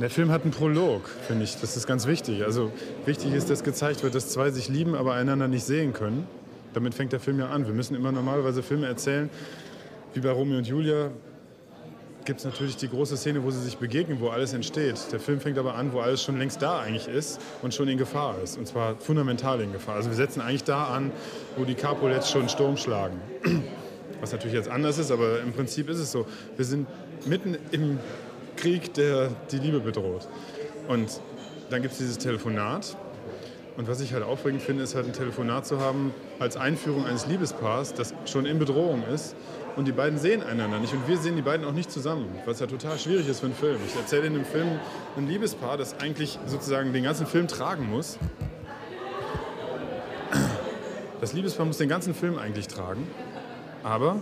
Der Film hat einen Prolog, finde ich. Das ist ganz wichtig. Also wichtig ist, dass gezeigt wird, dass zwei sich lieben, aber einander nicht sehen können. Damit fängt der Film ja an. Wir müssen immer normalerweise Filme erzählen, wie bei Romeo und Julia, gibt es natürlich die große Szene, wo sie sich begegnen, wo alles entsteht. Der Film fängt aber an, wo alles schon längst da eigentlich ist und schon in Gefahr ist. Und zwar fundamental in Gefahr. Also wir setzen eigentlich da an, wo die Capulets schon Sturm schlagen. Was natürlich jetzt anders ist, aber im Prinzip ist es so. Wir sind mitten im Krieg, der die Liebe bedroht. Und dann gibt es dieses Telefonat. Und was ich halt aufregend finde, ist halt ein Telefonat zu haben als Einführung eines Liebespaars, das schon in Bedrohung ist und die beiden sehen einander nicht und wir sehen die beiden auch nicht zusammen, was ja total schwierig ist für einen Film. Ich erzähle in dem Film ein Liebespaar, das eigentlich sozusagen den ganzen Film tragen muss. Das Liebespaar muss den ganzen Film eigentlich tragen, aber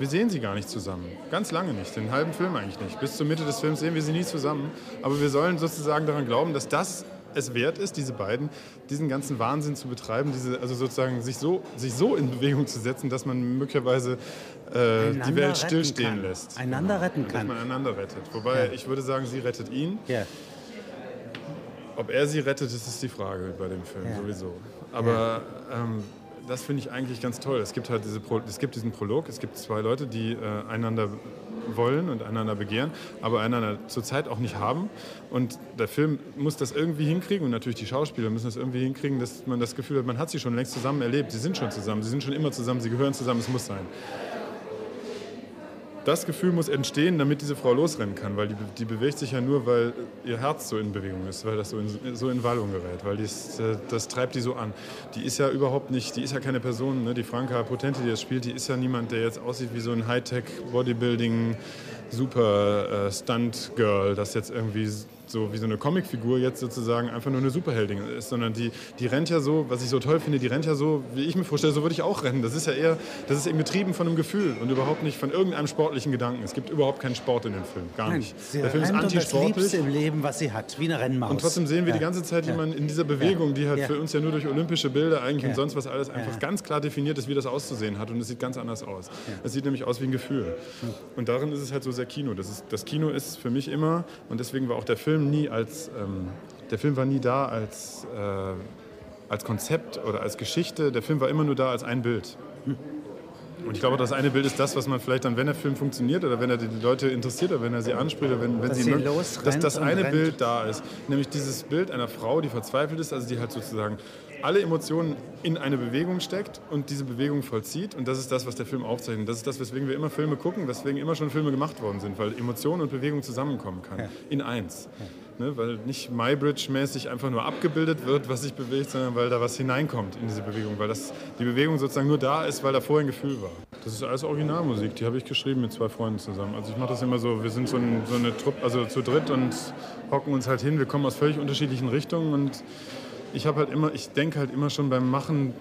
wir sehen sie gar nicht zusammen. Ganz lange nicht, den halben Film eigentlich nicht. Bis zur Mitte des Films sehen wir sie nie zusammen. Aber wir sollen sozusagen daran glauben, dass das es wert ist, diese beiden, diesen ganzen Wahnsinn zu betreiben, diese, also sozusagen sich so, sich so in Bewegung zu setzen, dass man möglicherweise äh, die Welt stillstehen kann. lässt. Einander retten kann. Dass man einander rettet. Wobei Ja. ich würde sagen, sie rettet ihn. Ja. Ob er sie rettet, das ist die Frage bei dem Film Ja. sowieso. Aber ähm, das finde ich eigentlich ganz toll. Es gibt halt diese Pro es gibt diesen Prolog, es gibt zwei Leute, die äh, einander wollen und einander begehren, aber einander zurzeit auch nicht haben. Und der Film muss das irgendwie hinkriegen und natürlich die Schauspieler müssen das irgendwie hinkriegen, dass man das Gefühl hat, man hat sie schon längst zusammen erlebt. Sie sind schon zusammen, sie sind schon immer zusammen, sie gehören zusammen, es muss sein. Das Gefühl muss entstehen, damit diese Frau losrennen kann, weil die, die bewegt sich ja nur, weil ihr Herz so in Bewegung ist, weil das so in, so in Wallung gerät, weil dies, äh, das treibt die so an. Die ist ja überhaupt nicht, die ist ja keine Person, ne? die Franka Potente, die das spielt, die ist ja niemand, der jetzt aussieht wie so ein Hightech-Bodybuilding, super äh, Stunt-Girl, das jetzt irgendwie so wie so eine Comicfigur jetzt sozusagen einfach nur eine Superheldin ist, sondern die, die rennt ja so, was ich so toll finde, die rennt ja so, wie ich mir vorstelle, so würde ich auch rennen. Das ist ja eher, das ist eben getrieben von einem Gefühl und überhaupt nicht von irgendeinem sportlichen Gedanken. Es gibt überhaupt keinen Sport in dem Film, gar Nein, nicht. sie Der Film ist und das antisportlich. Liebste im Leben, was sie hat, wie eine Rennmaus. Und trotzdem sehen wir die Ja. ganze Zeit jemanden in dieser Bewegung, die halt Ja. für uns ja nur durch olympische Bilder eigentlich Ja. und sonst was alles einfach ganz klar definiert ist, wie das auszusehen hat. Und es sieht ganz anders aus. Es sieht nämlich aus wie ein Gefühl. Und darin ist es halt so sehr Kino. Das, ist, das Kino ist für mich immer, und deswegen war auch der Film nie als, ähm, der Film war nie da als, äh, als Konzept oder als Geschichte. Der Film war immer nur da als ein Bild. Und ich glaube, das eine Bild ist das, was man vielleicht dann, wenn der Film funktioniert oder wenn er die Leute interessiert oder wenn er sie anspricht oder wenn, wenn Dass sie, sie mögen, dass das eine rennt. Bild da ist. Nämlich dieses Bild einer Frau, die verzweifelt ist, also die halt sozusagen alle Emotionen in eine Bewegung steckt und diese Bewegung vollzieht. Und das ist das, was der Film aufzeichnet. Das ist das, weswegen wir immer Filme gucken, weswegen immer schon Filme gemacht worden sind, weil Emotion und Bewegung zusammenkommen kann. Ja. In eins. Ne, weil nicht MyBridge-mäßig einfach nur abgebildet wird, was sich bewegt, sondern weil da was hineinkommt in diese Bewegung. Weil das, die Bewegung sozusagen nur da ist, weil da vorher ein Gefühl war. Das ist alles Originalmusik, die habe ich geschrieben mit zwei Freunden zusammen. Also ich mache das immer so, wir sind so, ein, so eine Truppe, also zu dritt und hocken uns halt hin. Wir kommen aus völlig unterschiedlichen Richtungen und ich habe halt immer, ich denke halt immer schon beim Machen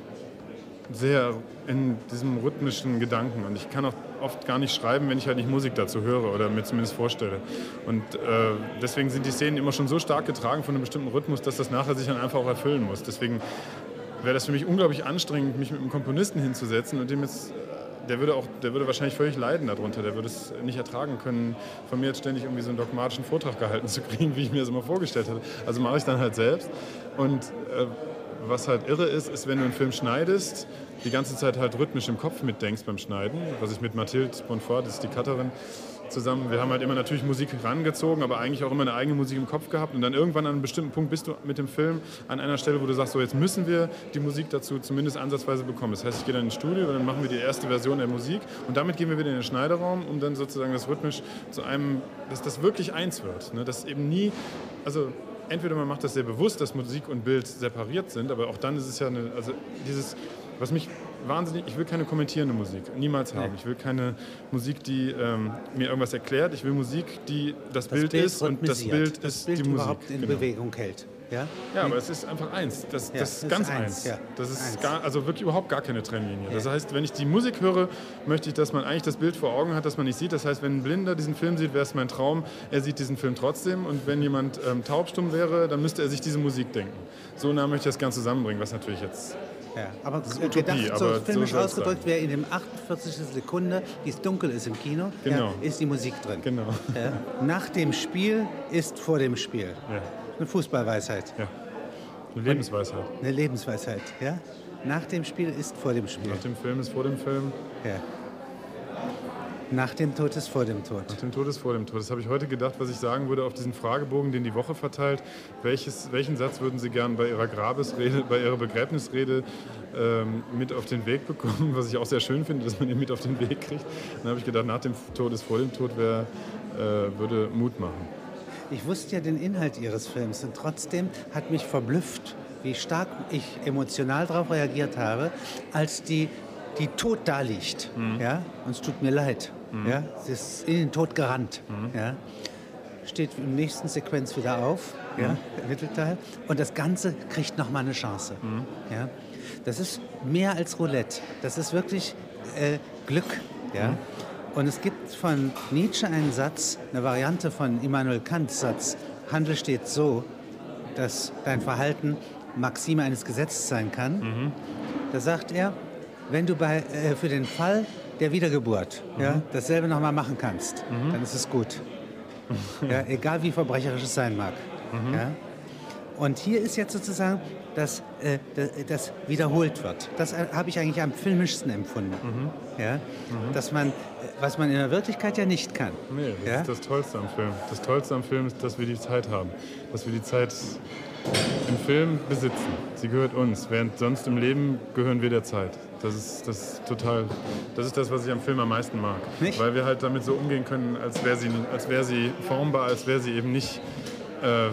sehr in diesem rhythmischen Gedanken. Und ich kann auch oft gar nicht schreiben, wenn ich halt nicht Musik dazu höre oder mir zumindest vorstelle. Und äh, deswegen sind die Szenen immer schon so stark getragen von einem bestimmten Rhythmus, dass das nachher sich dann einfach auch erfüllen muss. Deswegen wäre das für mich unglaublich anstrengend, mich mit einem Komponisten hinzusetzen und dem jetzt der würde auch, der würde wahrscheinlich völlig leiden darunter. Der würde es nicht ertragen können, von mir jetzt ständig irgendwie so einen dogmatischen Vortrag gehalten zu kriegen, wie ich mir das immer vorgestellt hatte. Also mache ich dann halt selbst. Und äh, was halt irre ist, ist, wenn du einen Film schneidest, die ganze Zeit halt rhythmisch im Kopf mitdenkst beim Schneiden, was ich mit Mathilde Bonfort, das ist die Cutterin, zusammen, wir haben halt immer natürlich Musik rangezogen, aber eigentlich auch immer eine eigene Musik im Kopf gehabt und dann irgendwann an einem bestimmten Punkt bist du mit dem Film an einer Stelle, wo du sagst, so jetzt müssen wir die Musik dazu zumindest ansatzweise bekommen. Das heißt, ich gehe dann ins Studio und dann machen wir die erste Version der Musik und damit gehen wir wieder in den Schneiderraum, um dann sozusagen das rhythmisch zu einem, dass das wirklich eins wird. Ne? Dass eben nie, also entweder man macht das sehr bewusst, dass Musik und Bild separiert sind, aber auch dann ist es ja eine, also dieses, was mich wahnsinnig, ich will keine kommentierende Musik, niemals haben. Ich will keine Musik, die ähm, mir irgendwas erklärt. Ich will Musik, die das, Bild, ist und das. Bild das ist Bild die Musik. überhaupt in Genau. Bewegung hält. Ja? Ja, aber es ist einfach eins. Das, Ja, das ist ganz eins, eins. ja. Das ist Eins. gar, also wirklich überhaupt gar keine Trennlinie. Das heißt, wenn ich die Musik höre, möchte ich, dass man eigentlich das Bild vor Augen hat, das man nicht sieht. Das heißt, wenn ein Blinder diesen Film sieht, wäre es mein Traum, er sieht diesen Film trotzdem. Und wenn jemand ähm, taubstumm wäre, dann müsste er sich diese Musik denken. So nah möchte ich das gerne zusammenbringen, was natürlich jetzt Ja, aber ist äh, Utopie, gedacht, aber so so filmisch soll's ausgedrückt wäre in dem 48. Sekunde, die es dunkel ist im Kino, Genau. ja, ist die Musik drin. Genau. Ja. Nach dem Spiel ist vor dem Spiel. Ja, Eine Fußballweisheit, ja. Eine Lebensweisheit. eine Lebensweisheit. Ja? Nach dem Spiel ist vor dem Spiel. Nach dem Film ist vor dem Film, Ja. Nach dem Tod ist vor dem Tod. nach dem Tod ist vor dem Tod. Das habe ich heute gedacht, was ich sagen würde auf diesen Fragebogen, den die Woche verteilt. Welches, welchen Satz würden Sie gern bei Ihrer Grabesrede, bei Ihrer Begräbnisrede ähm, mit auf den Weg bekommen? Was ich auch sehr schön finde, dass man ihn mit auf den Weg kriegt. Dann habe ich gedacht, nach dem Tod ist vor dem Tod wär, äh, würde Mut machen. Ich wusste ja den Inhalt Ihres Films und trotzdem hat mich verblüfft, wie stark ich emotional darauf reagiert habe, als die, die tot da liegt. Ja? Und es tut mir leid. Ja? Sie ist in den Tod gerannt. Ja? Steht im nächsten Sequenz wieder auf, ja? der Mittelteil. Und das Ganze kriegt nochmal eine Chance. Ja? Das ist mehr als Roulette. Das ist wirklich äh, Glück. Ja? Und es gibt von Nietzsche einen Satz, eine Variante von Immanuel Kants Satz, Handel steht so, dass dein Verhalten Maxime eines Gesetzes sein kann. Da sagt er, wenn du bei, äh, für den Fall der Wiedergeburt ja, dasselbe nochmal machen kannst, dann ist es gut. ja, egal wie verbrecherisch es sein mag. Ja. Und hier ist jetzt sozusagen, dass äh, das, das wiederholt wird. Das äh, habe ich eigentlich am filmischsten empfunden. Ja? Dass man, äh, was man in der Wirklichkeit ja nicht kann. Nee, das ja? ist das Tollste am Film. Das Tollste am Film ist, dass wir die Zeit haben. Dass wir die Zeit im Film besitzen. Sie gehört uns, während sonst im Leben gehören wir der Zeit. Das ist, das ist total, das ist das, was ich am Film am meisten mag. Nicht? Weil wir halt damit so umgehen können, als wäre sie, als wäre sie formbar, als wäre sie eben nicht äh,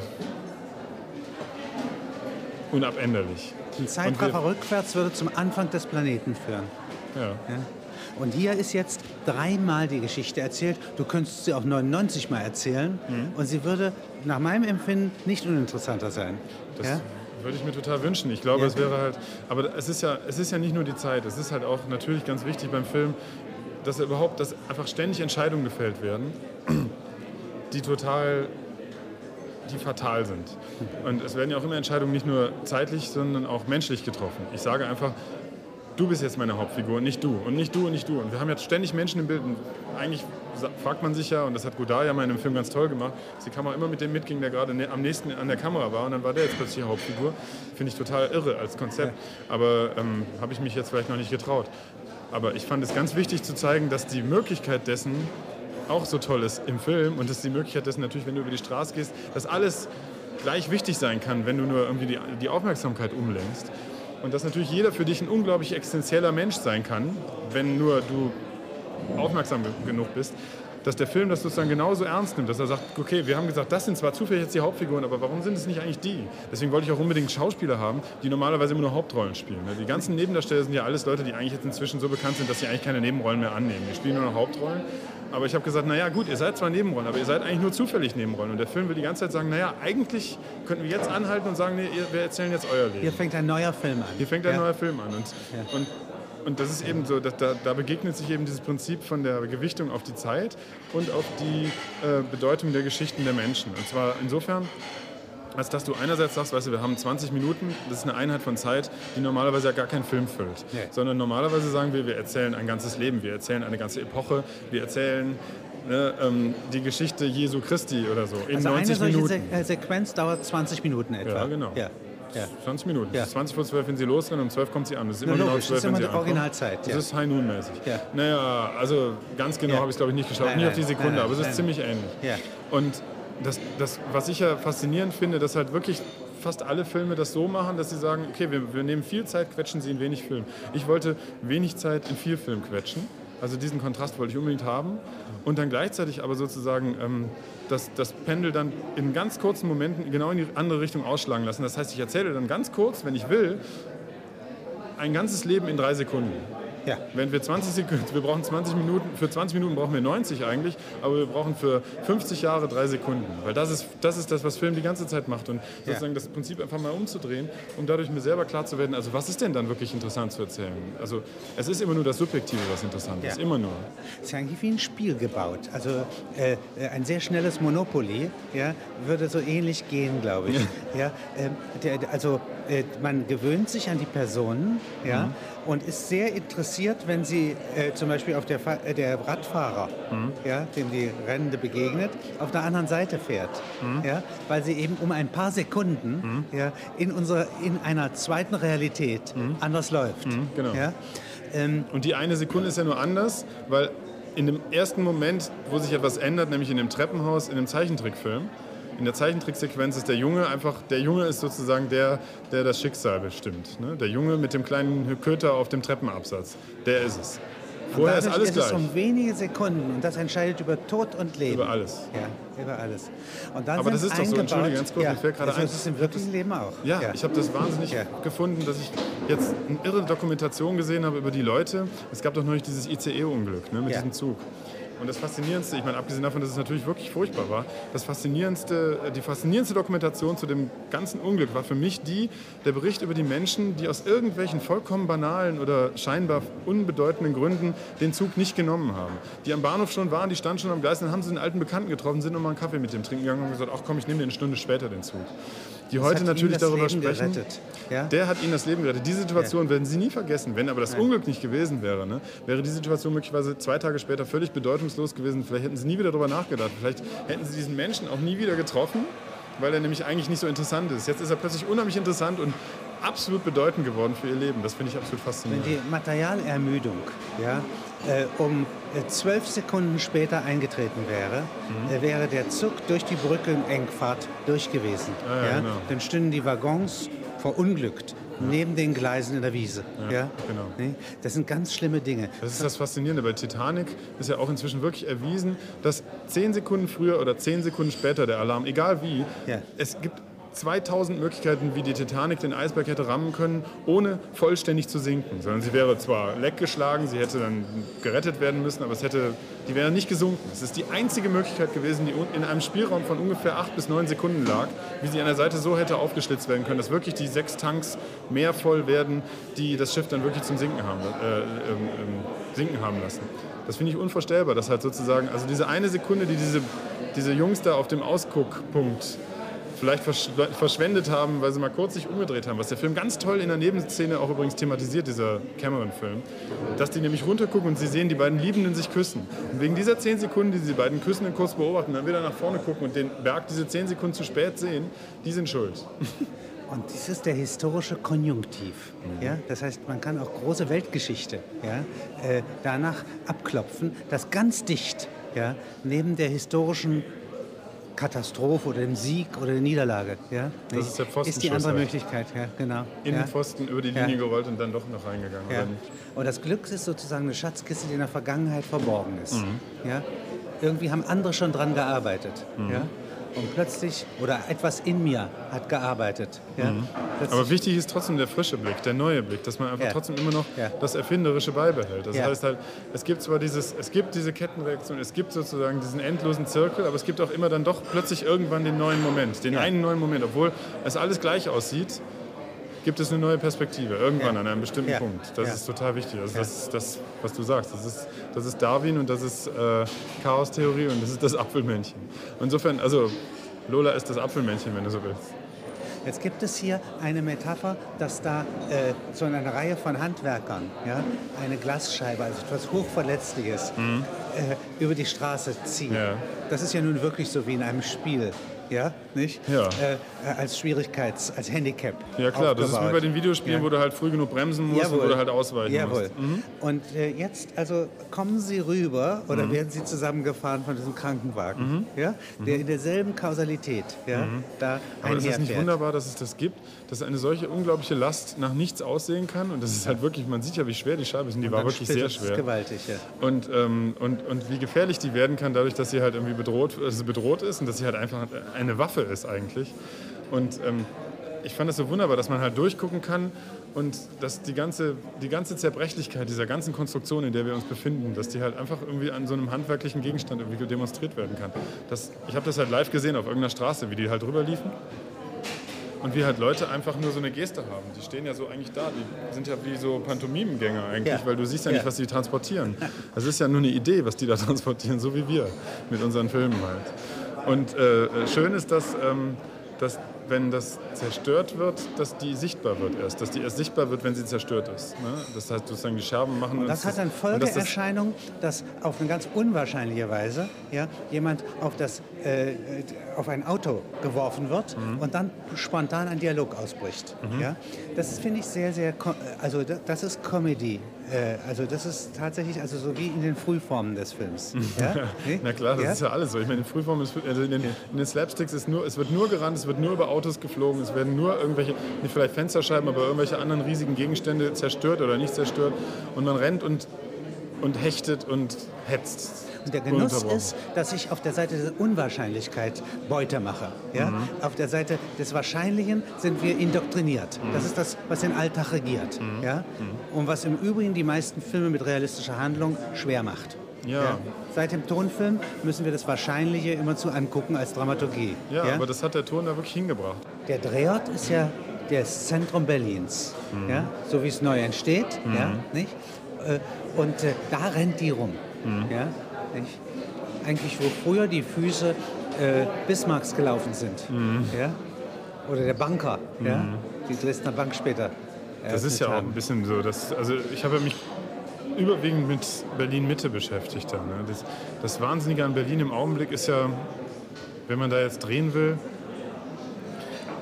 unabänderlich. Ein Zeitraffer rückwärts würde zum Anfang des Planeten führen. Ja. Ja? Und hier ist jetzt dreimal die Geschichte erzählt. Du könntest sie auch 99 Mal erzählen. Mhm. Und sie würde nach meinem Empfinden nicht uninteressanter sein. Das ja? Würde ich mir total wünschen. Ich glaube, Ja. es wäre halt. Aber es ist, ja, es ist ja nicht nur die Zeit. Es ist halt auch natürlich ganz wichtig beim Film, dass er überhaupt, dass einfach ständig Entscheidungen gefällt werden, die total. die fatal sind. Und es werden ja auch immer Entscheidungen nicht nur zeitlich, sondern auch menschlich getroffen. Ich sage einfach, du bist jetzt meine Hauptfigur, nicht du. Und nicht du und nicht du. Und wir haben jetzt ständig Menschen im Bild. Und eigentlich fragt man sich ja, und das hat Godard ja mal in einem Film ganz toll gemacht, dass die Kamera immer mit dem mitging, der gerade ne- am nächsten an der Kamera war. Und dann war der jetzt plötzlich die Hauptfigur. Finde ich total irre als Konzept. Aber ähm, habe ich mich jetzt vielleicht noch nicht getraut. Aber ich fand es ganz wichtig zu zeigen, dass die Möglichkeit dessen auch so toll ist im Film und dass die Möglichkeit dessen natürlich, wenn du über die Straße gehst, dass alles gleich wichtig sein kann, wenn du nur irgendwie die, die Aufmerksamkeit umlenkst. Und dass natürlich jeder für dich ein unglaublich existenzieller Mensch sein kann, wenn nur du aufmerksam ge- genug bist, dass der Film das sozusagen genauso ernst nimmt, dass er sagt, okay, wir haben gesagt, das sind zwar zufällig jetzt die Hauptfiguren, aber warum sind es nicht eigentlich die? Deswegen wollte ich auch unbedingt Schauspieler haben, die normalerweise immer nur Hauptrollen spielen. ne? Die ganzen Nebendarsteller sind ja alles Leute, die eigentlich jetzt inzwischen so bekannt sind, dass sie eigentlich keine Nebenrollen mehr annehmen. Die spielen nur noch Hauptrollen. Aber ich habe gesagt, naja gut, ihr seid zwar Nebenrollen, aber ihr seid eigentlich nur zufällig Nebenrollen. Und der Film will die ganze Zeit sagen, naja, eigentlich könnten wir jetzt anhalten und sagen, nee, wir erzählen jetzt euer Leben. Hier fängt ein neuer Film an. Hier fängt ein ja? neuer Film an. Und, Ja. und, und das ist eben so, dass da, da begegnet sich eben dieses Prinzip von der Gewichtung auf die Zeit und auf die äh, Bedeutung der Geschichten der Menschen. Und zwar insofern, als dass du einerseits sagst, weißt du, wir haben 20 Minuten, das ist eine Einheit von Zeit, die normalerweise ja gar keinen Film füllt. Nee. Sondern normalerweise sagen wir, wir erzählen ein ganzes Leben, wir erzählen eine ganze Epoche, wir erzählen ne, ähm, die Geschichte Jesu Christi oder so in Also eine 90 solche Minuten. Se äh, Sequenz dauert 20 Minuten etwa. Ja, genau. Ja. Ja. 20 Minuten. Ja. Es ist 20 vor 12, wenn sie losrennen, um 12 kommt sie an. Das ist Na, immer genau logisch, 12, das ist immer die. Originalzeit, Das ja. ist High Noon mäßig. Ja. Naja, also ganz genau habe ich es glaube ich nicht geschaut. Nein, nicht auf die nein, Sekunde, nein, aber es ist nein. ziemlich ähnlich. Und das, das, was ich ja faszinierend finde, dass halt wirklich fast alle Filme das so machen, dass sie sagen, okay, wir, wir nehmen viel Zeit, quetschen sie in wenig Film. Ich wollte wenig Zeit in viel Film quetschen. Also diesen Kontrast wollte ich unbedingt haben. Und dann gleichzeitig aber sozusagen ähm, das, das Pendel dann in ganz kurzen Momenten genau in die andere Richtung ausschlagen lassen. Das heißt, ich erzähle dann ganz kurz, wenn ich will, ein ganzes Leben in drei Sekunden. Ja. Wenn wir 20 Sekunden, wir brauchen 20 Minuten, für 20 Minuten brauchen wir 90 eigentlich, aber wir brauchen für 50 Jahre drei Sekunden. Weil das ist das, ist das was Film die ganze Zeit macht. Und sozusagen das Prinzip einfach mal umzudrehen, um dadurch mir selber klar zu werden, also was ist denn dann wirklich interessant zu erzählen? Also es ist immer nur das Subjektive, was interessant Ja. ist. Immer nur. Es ist ja eigentlich wie ein Spiel gebaut. Also äh, äh, ein sehr schnelles Monopoly ja, würde so ähnlich gehen, glaube ich. Ja. der- also äh, man gewöhnt sich an die Personen ja, und ist sehr interessiert, wenn sie äh, zum Beispiel auf der, Fa- äh, der Radfahrer, ja, dem die Rennende begegnet, auf der anderen Seite fährt. Ja, weil sie eben um ein paar Sekunden ja, in, unserer, in einer zweiten Realität anders läuft. genau. Ja. Ähm, Und die eine Sekunde ist ja nur anders, weil in dem ersten Moment, wo sich etwas ändert, nämlich in dem Treppenhaus, in dem Zeichentrickfilm, in der Zeichentricksequenz ist der Junge einfach, der Junge ist sozusagen der, der das Schicksal bestimmt. Ne? Der Junge mit dem kleinen Köter auf dem Treppenabsatz, der ist es. Vorher ist alles ist es gleich. um wenige Sekunden und das entscheidet über Tod und Leben. Über alles. Ja, über alles. Und dann Aber das ist doch so, Entschuldige, ganz kurz, ja, mir fällt gerade also ein, Das ist im wirklichen Leben auch. Ja, ich habe das wahnsinnig Ja. gefunden, dass ich jetzt eine irre Dokumentation gesehen habe über die Leute. Es gab doch neulich dieses ICE-Unglück ne, mit Ja. diesem Zug. Und das Faszinierendste, ich meine, abgesehen davon, dass es natürlich wirklich furchtbar war, das Faszinierendste, die faszinierendste Dokumentation zu dem ganzen Unglück war für mich die, der Bericht über die Menschen, die aus irgendwelchen vollkommen banalen oder scheinbar unbedeutenden Gründen den Zug nicht genommen haben. Die am Bahnhof schon waren, die standen schon am Gleis, dann haben sie einen alten Bekannten getroffen, sind nochmal einen Kaffee mit dem trinken gegangen und gesagt, ach komm, ich nehme den eine Stunde später den Zug. Die Das heute natürlich darüber Leben sprechen. gerettet. Ja? Der hat ihnen das Leben gerettet. Diese Situation werden sie nie vergessen. Wenn aber das Unglück nicht gewesen wäre, ne, wäre die Situation möglicherweise zwei Tage später völlig bedeutungslos gewesen. Vielleicht hätten sie nie wieder darüber nachgedacht. Vielleicht hätten sie diesen Menschen auch nie wieder getroffen, weil er nämlich eigentlich nicht so interessant ist. Jetzt ist er plötzlich unheimlich interessant und absolut bedeutend geworden für ihr Leben. Das finde ich absolut faszinierend. die Materialermüdung ja, um äh, zwölf Sekunden später eingetreten wäre, Mhm. äh, wäre der Zug durch die Brücke in Engfahrt durch gewesen. Ja, ja, genau. Dann stünden die Waggons verunglückt neben den Gleisen in der Wiese. Ja, genau. Nee? Das sind ganz schlimme Dinge. Das ist das Faszinierende. Bei Titanic ist ja auch inzwischen wirklich erwiesen, dass zehn Sekunden früher oder zehn Sekunden später der Alarm, egal wie, Ja. es gibt 2000 Möglichkeiten, wie die Titanic den Eisberg hätte rammen können, ohne vollständig zu sinken. Sondern sie wäre zwar leckgeschlagen, sie hätte dann gerettet werden müssen, aber es hätte, die wäre nicht gesunken. Es ist die einzige Möglichkeit gewesen, die in einem Spielraum von ungefähr acht bis neun Sekunden lag, wie sie an der Seite so hätte aufgeschlitzt werden können, dass wirklich die sechs Tanks mehr voll werden, die das Schiff dann wirklich zum Sinken haben, äh, ähm, ähm, sinken haben lassen. Das finde ich unvorstellbar, dass halt sozusagen, also diese eine Sekunde, die diese, diese Jungs da auf dem Ausguckpunkt vielleicht versch verschwendet haben, weil sie mal kurz sich umgedreht haben, was der Film ganz toll in der Nebenszene auch übrigens thematisiert, dieser Cameron-Film, dass die nämlich runtergucken und sie sehen die beiden Liebenden sich küssen. Und wegen dieser zehn Sekunden, die sie beiden Küssenden kurz beobachten, dann wieder nach vorne gucken und den Berg diese zehn Sekunden zu spät sehen, die sind schuld. Und das ist der historische Konjunktiv. Mhm. Ja? Das heißt, man kann auch große Weltgeschichte ja, äh, danach abklopfen, dass ganz dicht ja, neben der historischen Katastrophe oder dem Sieg oder der Niederlage ja, Das ist der ist die andere. Möglichkeit. Ja, genau. In ja. den Pfosten über die Ja. Linie gerollt und dann doch noch reingegangen. Ja. Und das Glück ist sozusagen eine Schatzkiste, die in der Vergangenheit verborgen ist. Mhm. Ja? Irgendwie haben andere schon dran gearbeitet. Mhm. Ja? Und plötzlich, oder etwas in mir hat gearbeitet. Ja? Mhm. Aber wichtig ist trotzdem der frische Blick, der neue Blick, dass man einfach Ja. trotzdem immer noch Ja. das Erfinderische beibehält. Das heißt halt, es gibt zwar dieses, es gibt diese Kettenreaktion, es gibt sozusagen diesen endlosen Zirkel, aber es gibt auch immer dann doch plötzlich irgendwann den neuen Moment, den einen neuen Moment, obwohl es alles gleich aussieht. Gibt es eine neue Perspektive, irgendwann Ja. an einem bestimmten Ja. Punkt. Das Ja. ist total wichtig. Also. Das ist das, was du sagst. Das ist, das ist Darwin und das ist äh, Chaostheorie und das ist das Apfelmännchen. Insofern, also Lola ist das Apfelmännchen, wenn du so willst. Jetzt gibt es hier eine Metapher, dass da äh, so eine Reihe von Handwerkern ja, eine Glasscheibe, also etwas Hochverletzliches, äh, über die Straße ziehen. Mhm. Ja. Das ist ja nun wirklich so wie in einem Spiel. Ja, nicht? Ja. Äh, als Schwierigkeits-, als Handicap. Ja klar, das ist wie aufgebaut. bei den Videospielen, Ja. wo du halt früh genug bremsen musst und wo du halt ausweichen Jawohl. musst. Mhm. Und äh, jetzt also kommen Sie rüber oder werden Sie zusammengefahren von diesem Krankenwagen, ja, der in derselben Kausalität ja, da Mhm. Aber ist es nicht wunderbar, dass es das gibt, dass eine solche unglaubliche Last nach nichts aussehen kann? Und das ist halt wirklich, man sieht ja, wie schwer die Scheibe ist und die war wirklich sehr schwer. gewaltig, ja. Und, ähm, und, und wie gefährlich die werden kann, dadurch, dass sie halt irgendwie bedroht, also bedroht ist und dass sie halt einfach eine Waffe ist eigentlich. Und ähm, ich fand es so wunderbar, dass man halt durchgucken kann und dass die ganze, die ganze Zerbrechlichkeit dieser ganzen Konstruktion, in der wir uns befinden, dass die halt einfach irgendwie an so einem handwerklichen Gegenstand irgendwie demonstriert werden kann. Das, ich habe das halt live gesehen auf irgendeiner Straße, wie die halt rüberliefen. Und wie halt Leute einfach nur so eine Geste haben. Die stehen ja so eigentlich da. Die sind ja wie so Pantomimengänger eigentlich, Ja. weil du siehst ja nicht, Ja. was die transportieren. Das ist ja nur eine Idee, was die da transportieren, so wie wir mit unseren Filmen halt. Und äh, schön ist, dass, ähm, dass wenn das zerstört wird, dass die sichtbar wird erst. Dass die erst sichtbar wird, wenn sie zerstört ist. Ne? Das heißt, sozusagen die Scherben machen uns Das hat dann und Folgeerscheinung, dass auf eine ganz unwahrscheinliche Weise ja, jemand auf, das, äh, auf ein Auto geworfen wird Mhm. und dann spontan ein Dialog ausbricht. Ja? Das finde ich sehr, sehr, also da- das ist Comedy. Äh, also das ist tatsächlich also so wie in den Frühformen des Films. Ja? Na klar, das ja? ist ja alles so. Ich meine, in Frühform ist, also in den, in den Slapsticks ist nur, es wird nur gerannt, es wird nur über Autos geflogen, es werden nur irgendwelche, nicht vielleicht Fensterscheiben, aber irgendwelche anderen riesigen Gegenstände zerstört oder nicht zerstört. Und man rennt und, und hechtet und hetzt. Der Genuss ist, dass ich auf der Seite der Unwahrscheinlichkeit Beute mache. Ja? Mhm. Auf der Seite des Wahrscheinlichen sind wir indoktriniert. Mhm. Das ist das, was den Alltag regiert. Ja? Und was im Übrigen die meisten Filme mit realistischer Handlung schwer macht. Ja. Seit dem Tonfilm müssen wir das Wahrscheinliche immer zu angucken als Dramaturgie. Ja, aber das hat der Ton da wirklich hingebracht. Der Drehort ist ja das Zentrum Berlins, Mhm. ja? so wie es neu entsteht. Ja? Nicht? Äh, Und äh, da rennt die rum. Mhm. Ja? Nicht? Eigentlich, wo früher die Füße äh, Bismarcks gelaufen sind. Mhm. Ja? Oder der Banker, ja? die Dresdner Bank später. Das ist ja auch ein bisschen so. Dass, also ich habe mich überwiegend mit Berlin-Mitte beschäftigt. Da, ne? das, das Wahnsinnige an Berlin im Augenblick ist ja, wenn man da jetzt drehen will,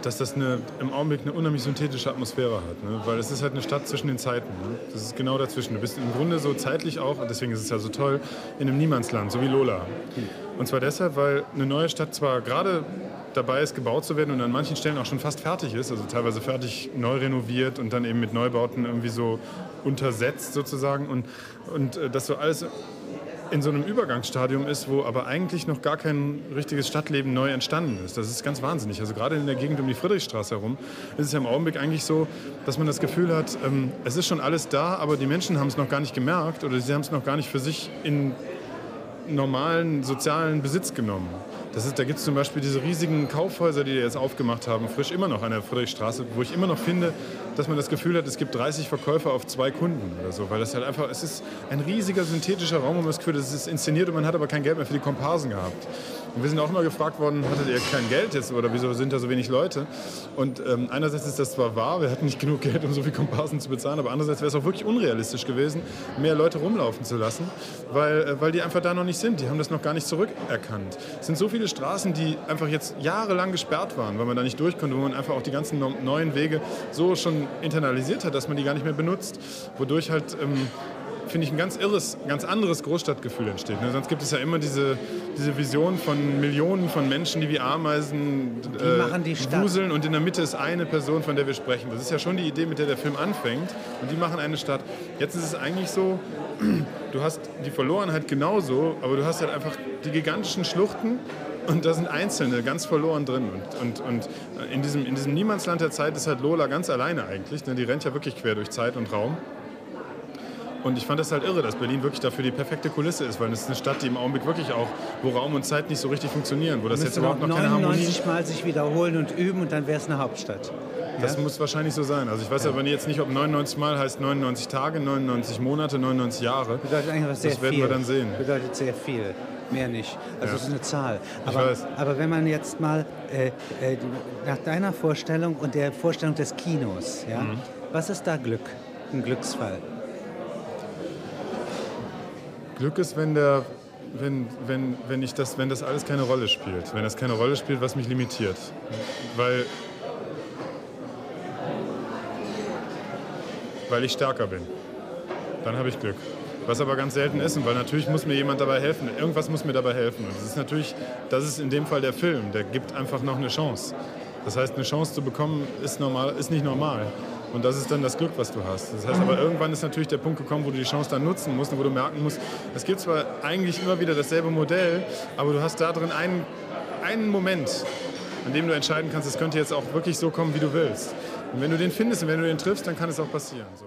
dass das eine, im Augenblick eine unheimlich synthetische Atmosphäre hat. Ne? Weil es ist halt eine Stadt zwischen den Zeiten. Ne? Das ist genau dazwischen. Du bist im Grunde so zeitlich auch, und deswegen ist es ja so toll, in einem Niemandsland, so wie Lola. Und zwar deshalb, weil eine neue Stadt zwar gerade dabei ist, gebaut zu werden und an manchen Stellen auch schon fast fertig ist, also teilweise fertig neu renoviert und dann eben mit Neubauten irgendwie so untersetzt sozusagen und, und äh, das so alles in so einem Übergangsstadium ist, wo aber eigentlich noch gar kein richtiges Stadtleben neu entstanden ist. Das ist ganz wahnsinnig. Also gerade in der Gegend um die Friedrichstraße herum ist es ja im Augenblick eigentlich so, dass man das Gefühl hat, ähm, es ist schon alles da, aber die Menschen haben es noch gar nicht gemerkt oder sie haben es noch gar nicht für sich in normalen sozialen Besitz genommen. Das ist, da gibt es zum Beispiel diese riesigen Kaufhäuser, die jetzt aufgemacht haben, frisch immer noch an der Friedrichstraße, wo ich immer noch finde, dass man das Gefühl hat, es gibt 30 Verkäufer auf zwei Kunden oder so, weil das halt einfach, es ist ein riesiger synthetischer Raum, man das Gefühl es ist inszeniert und man hat aber kein Geld mehr für die Komparsen gehabt. Und wir sind auch immer gefragt worden, hattet ihr kein Geld jetzt oder wieso sind da so wenig Leute? Und ähm, einerseits ist das zwar wahr, wir hatten nicht genug Geld, um so viel Komparsen zu bezahlen, aber andererseits wäre es auch wirklich unrealistisch gewesen, mehr Leute rumlaufen zu lassen, weil, äh, weil die einfach da noch nicht sind. Die haben das noch gar nicht zurückerkannt. Es sind so viele Straßen, die einfach jetzt jahrelang gesperrt waren, weil man da nicht durch konnte, wo man einfach auch die ganzen neuen Wege so schon internalisiert hat, dass man die gar nicht mehr benutzt. Wodurch halt, ähm, finde ich, ein ganz irres, ganz anderes Großstadtgefühl entsteht. Ne? Sonst gibt es ja immer diese, diese Vision von Millionen von Menschen, die wie Ameisen äh, machen die Stadt. wuseln und in der Mitte ist eine Person, von der wir sprechen. Das ist ja schon die Idee, mit der der Film anfängt. Und die machen eine Stadt. Jetzt ist es eigentlich so, du hast die Verlorenheit genauso, aber du hast halt einfach die gigantischen Schluchten und da sind Einzelne ganz verloren drin. Und, und, und in, diesem, in diesem Niemandsland der Zeit ist halt Lola ganz alleine eigentlich. ne? Die rennt ja wirklich quer durch Zeit und Raum. Und ich fand das halt irre, dass Berlin wirklich dafür die perfekte Kulisse ist, weil es ist eine Stadt, die im Augenblick wirklich auch, wo Raum und Zeit nicht so richtig funktionieren, wo das jetzt überhaupt noch keine Harmonie 99 Mal sich wiederholen und üben und dann wäre es eine Hauptstadt. Das Ja? muss wahrscheinlich so sein. Also ich weiß aber jetzt nicht, ob 99 Mal heißt 99 Tage, 99 Monate, 99 Jahre. Bedeutet eigentlich was sehr Das werden viel. wir dann sehen. Bedeutet sehr viel. Mehr nicht. Also Ja. es ist eine Zahl. Aber, aber wenn man jetzt mal äh, äh, nach deiner Vorstellung und der Vorstellung des Kinos, ja, Mhm. was ist da Glück? Ein Glücksfall. Glück ist, wenn der wenn, wenn, wenn, ich das, wenn das alles keine Rolle spielt. Wenn das keine Rolle spielt, was mich limitiert. Weil, weil ich stärker bin. Dann habe ich Glück. Was aber ganz selten ist, weil natürlich muss mir jemand dabei helfen. Irgendwas muss mir dabei helfen. Und das ist natürlich, das ist in dem Fall der Film. Der gibt einfach noch eine Chance. Das heißt, eine Chance zu bekommen, ist, normal, ist nicht normal. Und das ist dann das Glück, was du hast. Das heißt aber, irgendwann ist natürlich der Punkt gekommen, wo du die Chance dann nutzen musst und wo du merken musst, es gibt zwar eigentlich immer wieder dasselbe Modell, aber du hast da drin einen, einen Moment, an dem du entscheiden kannst, es könnte jetzt auch wirklich so kommen, wie du willst. Und wenn du den findest und wenn du den triffst, dann kann es auch passieren. So.